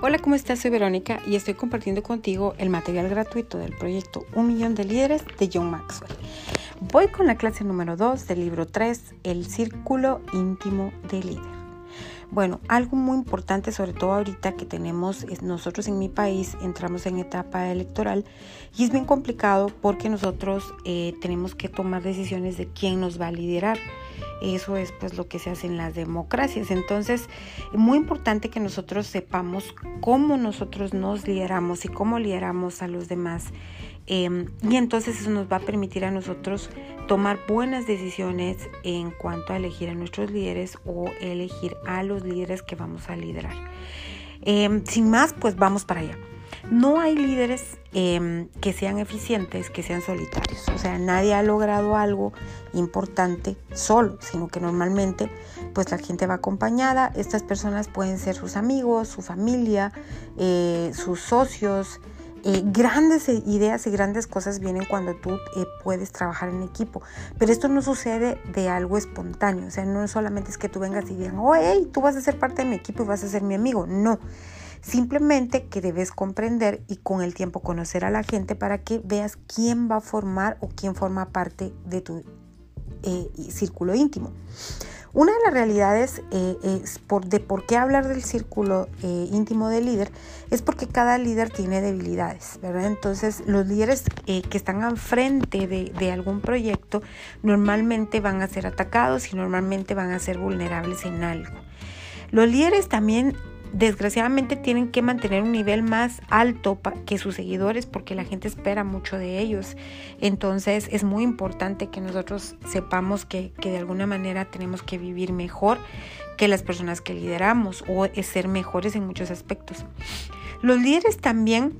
Hola, ¿cómo estás? Soy Verónica y estoy compartiendo contigo el material gratuito del proyecto Un Millón de Líderes de John Maxwell. Voy con la clase número 2 del libro 3, El Círculo Íntimo de Líder. Bueno, algo muy importante, sobre todo ahorita que tenemos, nosotros en mi país entramos en etapa electoral y es bien complicado porque nosotros eh, tenemos que tomar decisiones de quién nos va a liderar. Eso es pues lo que se hace en las democracias. Entonces, es muy importante que nosotros sepamos cómo nosotros nos lideramos y cómo lideramos a los demás. Em, y entonces eso nos va a permitir a nosotros tomar buenas decisiones en cuanto a elegir a nuestros líderes o elegir a los líderes que vamos a liderar. Em, sin más, pues vamos para allá. No hay líderes em, que sean eficientes, que sean solitarios. O sea, nadie ha logrado algo importante solo, sino que normalmente pues la gente va acompañada. Estas personas pueden ser sus amigos, su familia, eh, sus socios. Eh, grandes ideas y grandes cosas vienen cuando tú eh, puedes trabajar en equipo, pero esto no sucede de algo espontáneo, o sea, no solamente es que tú vengas y digan, oh, hey, tú vas a ser parte de mi equipo y vas a ser mi amigo, no, Simplemente que debes comprender y con el tiempo conocer a la gente para que veas quién va a formar o quién forma parte de tu eh, círculo íntimo. Una de las realidades eh, por, de por qué hablar del círculo eh, íntimo del líder es porque cada líder tiene debilidades, ¿verdad? Entonces los líderes que están al frente de, de, algún proyecto normalmente van a ser atacados y normalmente van a ser vulnerables en algo. Los líderes también desgraciadamente tienen que mantener un nivel más alto que sus seguidores porque la gente espera mucho de ellos. Entonces es muy importante que nosotros sepamos que, de alguna manera tenemos que vivir mejor que las personas que lideramos o ser mejores en muchos aspectos. Los líderes también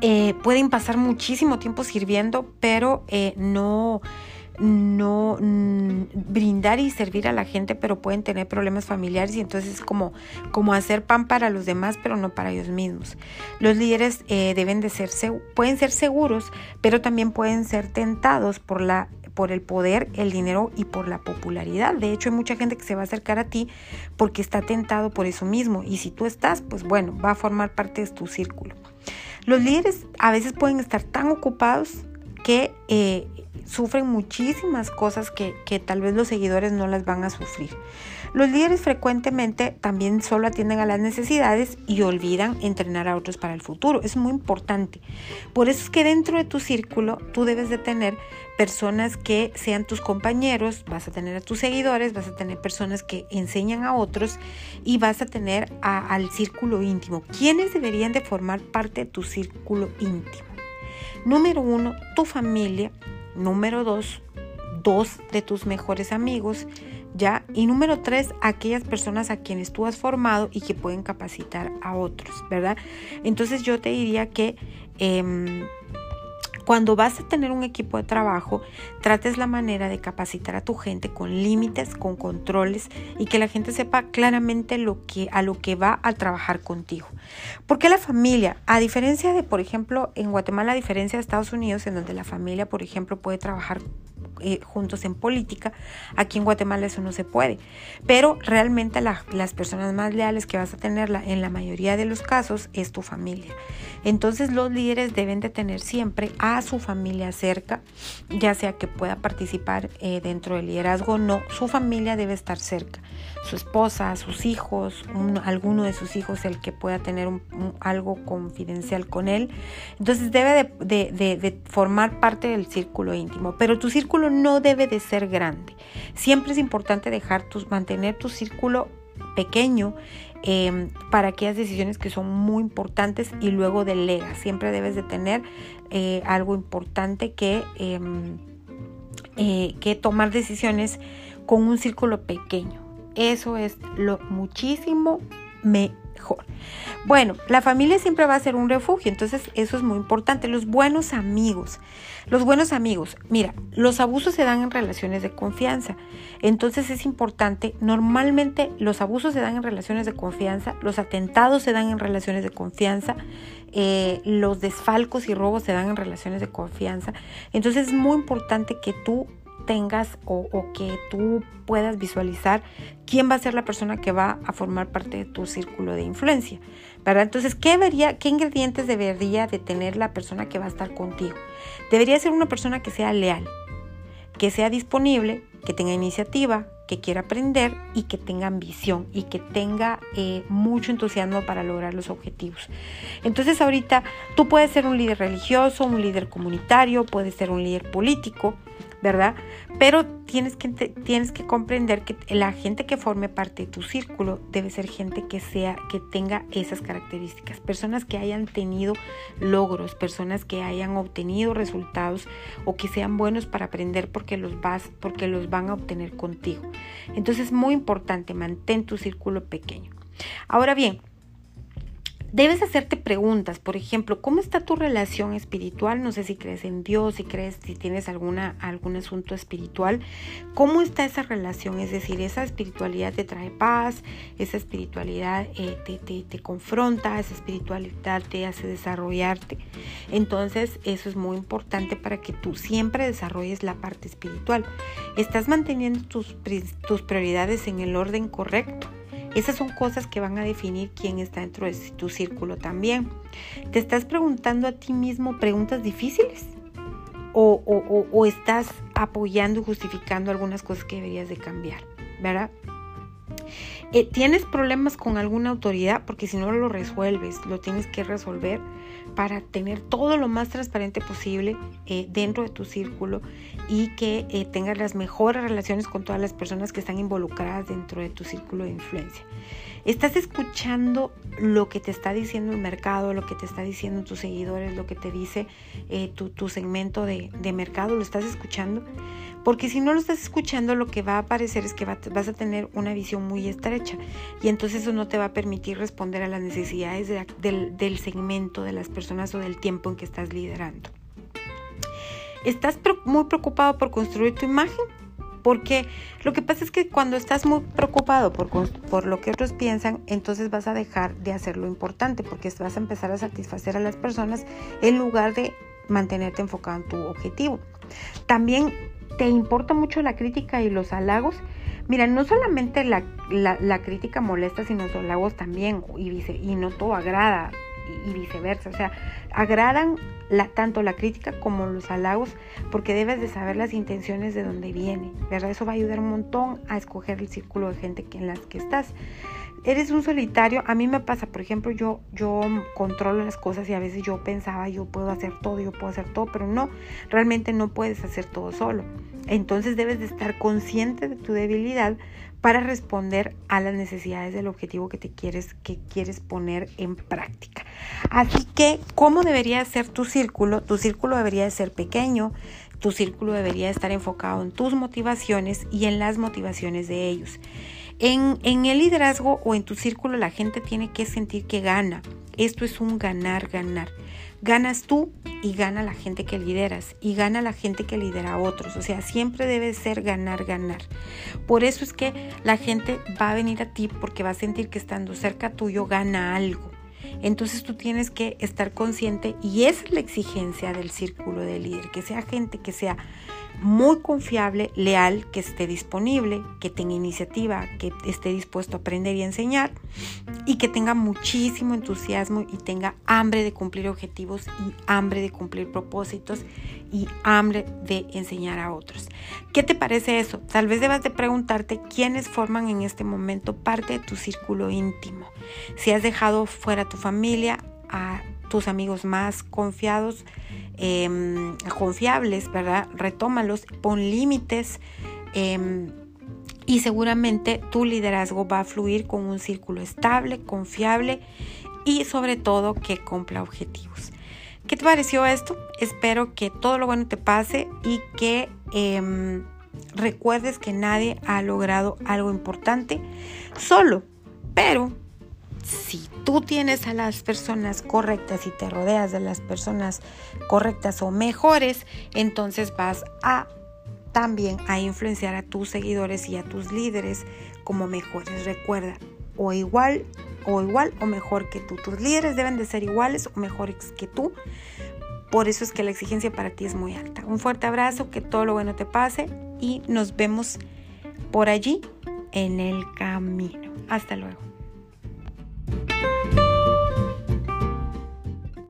eh, pueden pasar muchísimo tiempo sirviendo, pero eh, no no mm, brindar y servir a la gente, pero pueden tener problemas familiares y entonces es como, como hacer pan para los demás, pero no para ellos mismos. Los líderes eh, deben de ser, pueden ser seguros, pero también pueden ser tentados por la por el poder, el dinero y por la popularidad. De hecho, hay mucha gente que se va a acercar a ti porque está tentado por eso mismo. Y si tú estás, pues bueno, va a formar parte de tu círculo. Los líderes a veces pueden estar tan ocupados que eh, sufren muchísimas cosas que, tal vez los seguidores no las van a sufrir. Los líderes frecuentemente también solo atienden a las necesidades y olvidan entrenar a otros para el futuro. Es muy importante. Por eso es que dentro de tu círculo tú debes de tener personas que sean tus compañeros, vas a tener a tus seguidores, vas a tener personas que enseñan a otros y vas a tener al círculo íntimo. ¿Quiénes deberían de formar parte de tu círculo íntimo? Número uno, tu familia Número dos, dos de tus mejores amigos, ¿ya? Y número tres, aquellas personas a quienes tú has formado y que pueden capacitar a otros, ¿verdad? Entonces yo te diría que... Em, cuando vas a tener un equipo de trabajo, trates la manera de capacitar a tu gente con límites, con controles y que la gente sepa claramente lo que, a lo que va a trabajar contigo. Porque la familia, a diferencia de, por ejemplo, en Guatemala, a diferencia de Estados Unidos, en donde la familia, por ejemplo, puede trabajar eh, juntos en política. Aquí en Guatemala eso no se puede. Pero realmente las personas más leales que vas a tenerla en la mayoría de los casos es tu familia. Entonces los líderes deben de tener siempre a su familia cerca, ya sea que pueda participar eh, dentro del liderazgo no, su familia debe estar cerca. Su esposa, sus hijos, alguno de sus hijos, el que pueda tener algo confidencial con él. Entonces debe de, de formar parte del círculo íntimo. Pero tu círculo no debe de ser grande. Siempre es importante dejar tus, mantener tu círculo pequeño em, para aquellas decisiones que son muy importantes y luego delega. Siempre debes de tener eh, algo importante que, em, eh, que tomar decisiones con un círculo pequeño. Eso es lo muchísimo Bueno, la familia siempre va a ser un refugio, entonces eso es muy importante. Los buenos amigos. Los buenos amigos, mira, los abusos se dan en relaciones de confianza. Entonces es importante, normalmente los abusos se dan en relaciones de confianza, los atentados se dan en relaciones de confianza, eh, los desfalcos y robos se dan en relaciones de confianza. Entonces es muy importante que tú tengas o, que tú puedas visualizar quién va a ser la persona que va a formar parte de tu círculo de influencia, ¿verdad? Entonces, ¿qué, debería, qué ingredientes debería de tener la persona que va a estar contigo? Debería ser una persona que sea leal, que sea disponible, que tenga iniciativa, que quiera aprender y que tenga ambición y que tenga eh, mucho entusiasmo para lograr los objetivos. Entonces ahorita tú puedes ser un líder religioso, un líder comunitario, puedes ser un líder político, ¿verdad? Pero tienes que, tienes que comprender que la gente que forme parte de tu círculo debe ser gente que sea, que tenga esas características, personas que hayan tenido logros, personas que hayan obtenido resultados o que sean buenos para aprender porque los vas, porque los van a obtener contigo. Entonces es muy importante, mantén tu círculo pequeño. Ahora bien, Debes hacerte preguntas, por ejemplo, ¿cómo está tu relación espiritual? No sé si crees en Dios, si crees, si tienes alguna, algún asunto espiritual. ¿Cómo está esa relación? Es decir, esa espiritualidad te trae paz, esa espiritualidad eh, te, te, te confronta, esa espiritualidad te hace desarrollarte. Entonces, eso es muy importante para que tú siempre desarrolles la parte espiritual. ¿Estás manteniendo tus, tus prioridades en el orden correcto? Esas son cosas que van a definir quién está dentro de tu círculo también. ¿Te estás preguntando a ti mismo preguntas difíciles? ¿O, estás apoyando justificando algunas cosas que deberías de cambiar? ¿Verdad? Eh, ¿Tienes problemas con alguna autoridad? Porque si no lo resuelves, lo tienes que resolver para tener todo lo más transparente posible eh, dentro de tu círculo y que eh, tengas las mejores relaciones con todas las personas que están involucradas dentro de tu círculo de influencia. Estás escuchando lo que te está diciendo el mercado, lo que te está diciendo tus seguidores, lo que te dice eh, tu, segmento de, mercado, lo estás escuchando. Porque si no lo estás escuchando, lo que va a aparecer es que vas a tener una visión muy estrecha y entonces eso no te va a permitir responder a las necesidades del, del segmento, de las personas o del tiempo en que estás liderando. ¿Estás muy preocupado por construir tu imagen? Porque lo que pasa es que cuando estás muy preocupado por, por, lo que otros piensan, entonces vas a dejar de hacer lo importante, porque vas a empezar a satisfacer a las personas en lugar de mantenerte enfocado en tu objetivo. También te importa mucho la crítica y los halagos. Mira, no solamente la, la, crítica molesta, sino los halagos también, y, y no todo agrada y, viceversa. O sea, agradan tanto la crítica como los halagos porque debes de saber las intenciones de dónde viene, ¿verdad? Eso va a ayudar un montón a escoger el círculo de gente en las que estás. Eres un solitario, a mí me pasa, por ejemplo, yo, yo controlo las cosas y a veces yo pensaba, yo puedo hacer todo, yo puedo hacer todo, pero no, realmente no puedes hacer todo solo. Entonces debes de estar consciente de tu debilidad para responder a las necesidades del objetivo que te quieres, que quieres poner en práctica. Así que, ¿cómo debería ser tu círculo? Tu círculo debería de ser pequeño, tu círculo debería estar enfocado en tus motivaciones y en las motivaciones de ellos. En, en, el liderazgo o en tu círculo la gente tiene que sentir que gana. Esto es un ganar, ganar. Ganas tú y gana la gente que lideras y gana la gente que lidera a otros. O sea, siempre debe ser ganar, ganar. Por eso es que la gente va a venir a ti porque va a sentir que estando cerca tuyo gana algo. Entonces tú tienes que estar consciente y esa es la exigencia del círculo de líder, que sea gente que sea muy confiable, leal, que esté disponible, que tenga iniciativa, que esté dispuesto a aprender y enseñar y que tenga muchísimo entusiasmo y tenga hambre de cumplir objetivos y hambre de cumplir propósitos y hambre de enseñar a otros. ¿Qué te parece eso? Tal vez debas de preguntarte quiénes forman en este momento parte de tu círculo íntimo. Si has dejado fuera tu familia, a tus amigos más confiados, Em, confiables, ¿verdad? Retómalos, pon límites em, y seguramente tu liderazgo va a fluir con un círculo estable, confiable y sobre todo que cumpla objetivos. ¿Qué te pareció esto? Espero que todo lo bueno te pase y que em, recuerdes que nadie ha logrado algo importante solo, pero si tú tienes a las personas correctas y te rodeas de las personas correctas o mejores, entonces vas a también a influenciar a tus seguidores y a tus líderes como mejores. Recuerda, o igual o igual o mejor que tú. Tus líderes deben de ser iguales o mejores que tú. Por eso es que la exigencia para ti es muy alta. Un fuerte abrazo, que todo lo bueno te pase y nos vemos por allí en el camino. Hasta luego.